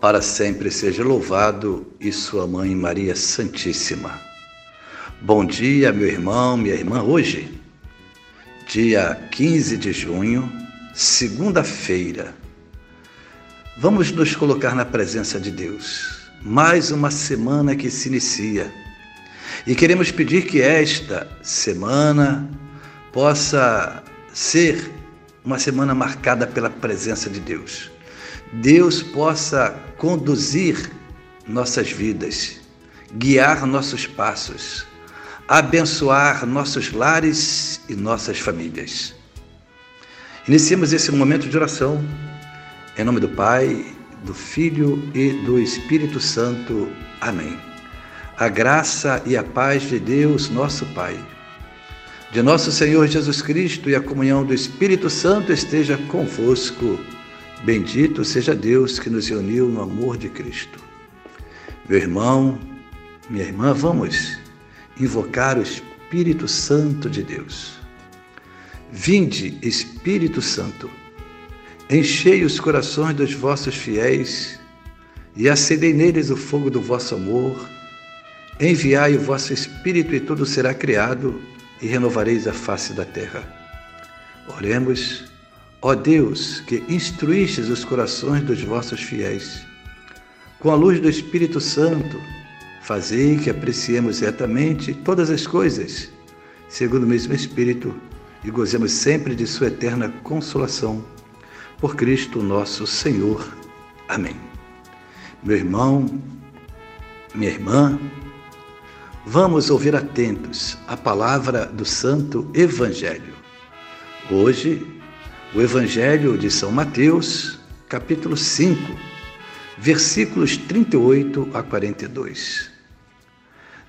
para sempre seja louvado e sua mãe Maria Santíssima. Bom dia, meu irmão, minha irmã. Hoje, dia 15 de junho, segunda-feira, vamos nos colocar na presença de Deus. Mais uma semana que se inicia. E queremos pedir que esta semana possa ser uma semana marcada pela presença de Deus Deus possa conduzir nossas vidas, guiar nossos passos, abençoar nossos lares e nossas famílias. Iniciemos esse momento de oração em nome do Pai, do Filho e do Espírito Santo. Amém. A graça e a paz de Deus, nosso Pai, de nosso Senhor Jesus Cristo e a comunhão do Espírito Santo esteja convosco Bendito seja Deus que nos uniu no amor de Cristo. Meu irmão, minha irmã, vamos invocar o Espírito Santo de Deus. Vinde, Espírito Santo, enchei os corações dos vossos fiéis e acendei neles o fogo do vosso amor. Enviai o vosso Espírito e tudo será criado e renovareis a face da terra. Oremos. Ó Deus, que instruístes os corações dos vossos fiéis, com a luz do Espírito Santo, fazei que apreciemos retamente todas as coisas, segundo o mesmo Espírito, e gozemos sempre de Sua eterna consolação. Por Cristo nosso Senhor. Amém. Meu irmão, minha irmã, vamos ouvir atentos a palavra do Santo Evangelho. Hoje, o Evangelho de São Mateus, capítulo 5, versículos 38 a 42.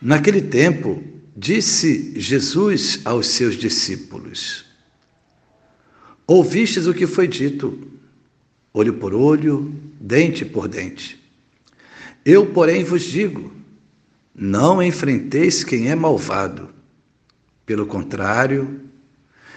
Naquele tempo, disse Jesus aos seus discípulos: Ouvistes o que foi dito, olho por olho, dente por dente. Eu, porém, vos digo: não enfrenteis quem é malvado. Pelo contrário,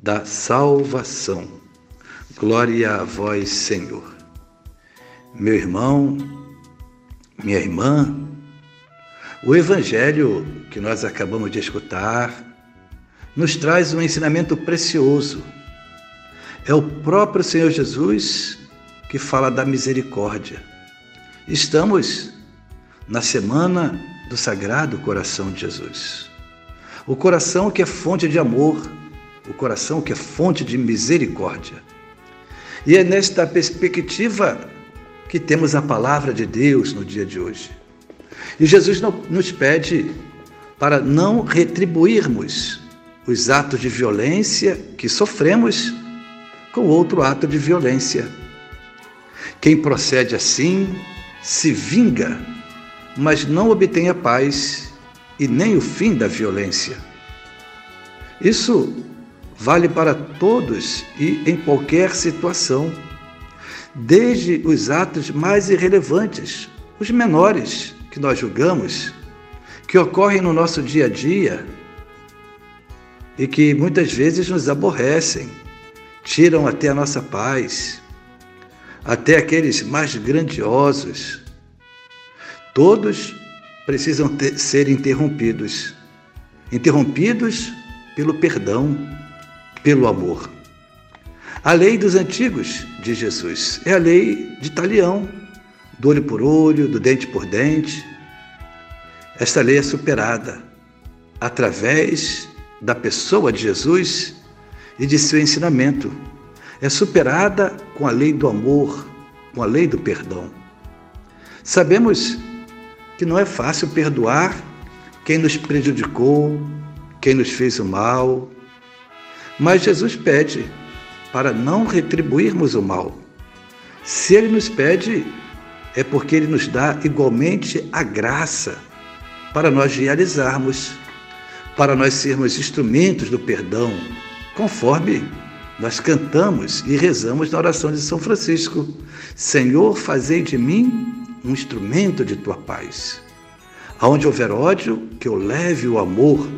da salvação. Glória a vós, Senhor. Meu irmão, minha irmã, o Evangelho que nós acabamos de escutar nos traz um ensinamento precioso. É o próprio Senhor Jesus que fala da misericórdia. Estamos na semana do Sagrado Coração de Jesus. O coração que é fonte de amor, o coração que é fonte de misericórdia. E é nesta perspectiva que temos a palavra de Deus no dia de hoje. E Jesus nos pede para não retribuirmos os atos de violência que sofremos com outro ato de violência. Quem procede assim se vinga, mas não obtém a paz e nem o fim da violência. Isso vale para todos e em qualquer situação, desde os atos mais irrelevantes, os menores que nós julgamos, que ocorrem no nosso dia a dia e que muitas vezes nos aborrecem, tiram até a nossa paz, até aqueles mais grandiosos. Todos precisam ter, ser interrompidos interrompidos pelo perdão pelo amor. A lei dos antigos de Jesus é a lei de Talião, do olho por olho, do dente por dente. Esta lei é superada através da pessoa de Jesus e de seu ensinamento. É superada com a lei do amor, com a lei do perdão. Sabemos que não é fácil perdoar quem nos prejudicou, quem nos fez o mal, mas Jesus pede para não retribuirmos o mal. Se ele nos pede, é porque ele nos dá igualmente a graça para nós realizarmos, para nós sermos instrumentos do perdão, conforme nós cantamos e rezamos na oração de São Francisco: Senhor, fazei de mim um instrumento de tua paz. Aonde houver ódio, que eu leve o amor.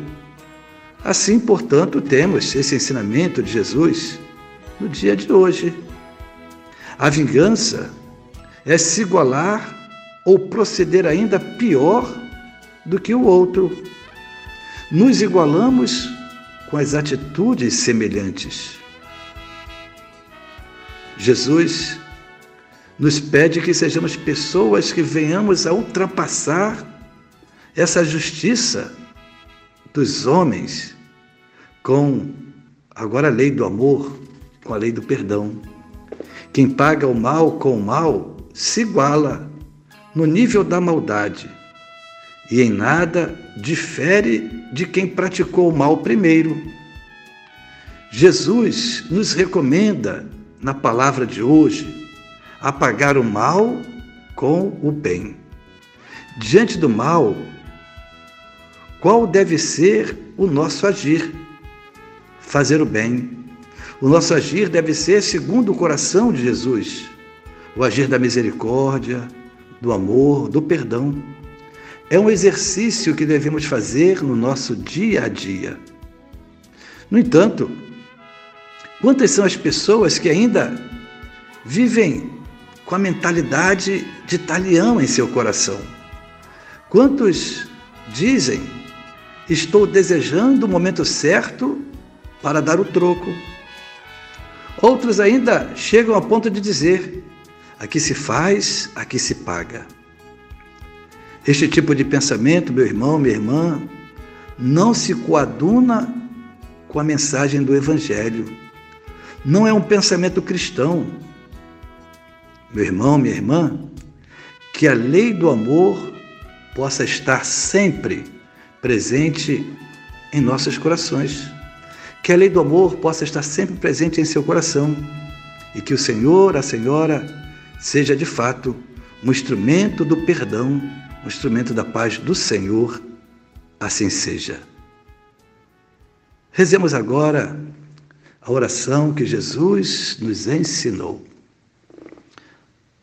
Assim, portanto, temos esse ensinamento de Jesus no dia de hoje. A vingança é se igualar ou proceder ainda pior do que o outro. Nos igualamos com as atitudes semelhantes. Jesus nos pede que sejamos pessoas que venhamos a ultrapassar essa justiça dos homens com agora a lei do amor, com a lei do perdão. Quem paga o mal com o mal se iguala no nível da maldade e em nada difere de quem praticou o mal primeiro. Jesus nos recomenda, na palavra de hoje, apagar o mal com o bem. Diante do mal, qual deve ser o nosso agir? Fazer o bem. O nosso agir deve ser segundo o coração de Jesus, o agir da misericórdia, do amor, do perdão. É um exercício que devemos fazer no nosso dia a dia. No entanto, quantas são as pessoas que ainda vivem com a mentalidade de talião em seu coração? Quantos dizem: Estou desejando o momento certo para dar o troco? Outros ainda chegam a ponto de dizer: Aqui se faz, aqui se paga. Este tipo de pensamento, meu irmão, minha irmã, não se coaduna com a mensagem do Evangelho. Não é um pensamento cristão. Meu irmão, minha irmã, que a lei do amor possa estar sempre presente em nossos corações. Que a lei do amor possa estar sempre presente em seu coração e que o Senhor, a Senhora, seja de fato um instrumento do perdão o instrumento da paz do Senhor, assim seja. Rezemos agora a oração que Jesus nos ensinou.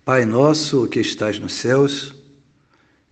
Pai nosso que estás nos céus,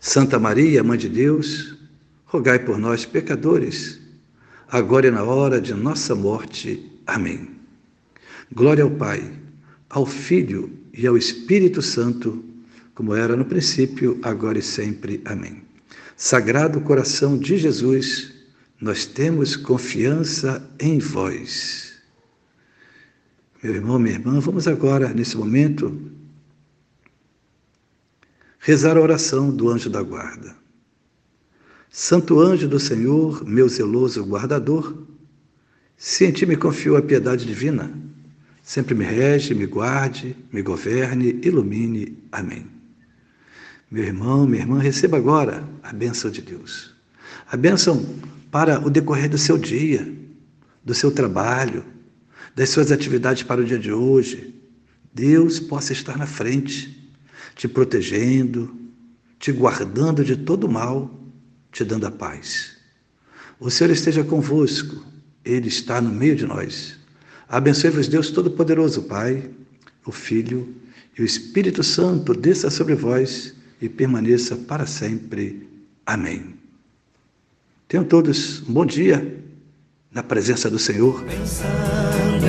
Santa Maria, Mãe de Deus, rogai por nós, pecadores, agora e na hora de nossa morte. Amém. Glória ao Pai, ao Filho e ao Espírito Santo como era no princípio, agora e sempre. Amém. Sagrado coração de Jesus, nós temos confiança em vós. Meu irmão, minha irmã, vamos agora, nesse momento, rezar a oração do anjo da guarda. Santo anjo do Senhor, meu zeloso guardador, se em ti me confiou a piedade divina, sempre me rege, me guarde, me governe, ilumine. Amém. Meu irmão, minha irmã, receba agora a bênção de Deus. A bênção para o decorrer do seu dia, do seu trabalho, das suas atividades para o dia de hoje. Deus possa estar na frente, te protegendo, te guardando de todo mal, te dando a paz. O Senhor esteja convosco, Ele está no meio de nós. Abençoe-vos, Deus Todo-Poderoso, Pai, o Filho e o Espírito Santo desça sobre vós e permaneça para sempre. Amém. Tenham todos um bom dia na presença do Senhor. Pensando